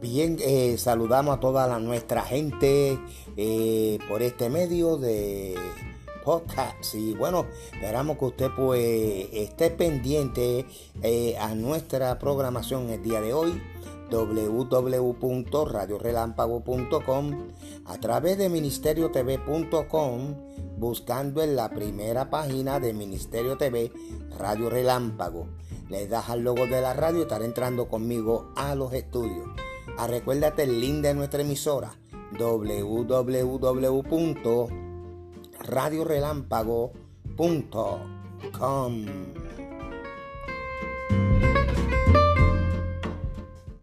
Bien, eh, saludamos a toda nuestra gente eh, por este medio de podcast y bueno, esperamos que usted pues esté pendiente eh, a nuestra programación el día de hoy www.radiorelámpago.com a través de ministeriotv.com buscando en la primera página de Ministerio TV Radio Relámpago. Le das al logo de la radio y estará entrando conmigo a los estudios. Ah, recuérdate el link de nuestra emisora www.radiorelámpago.com.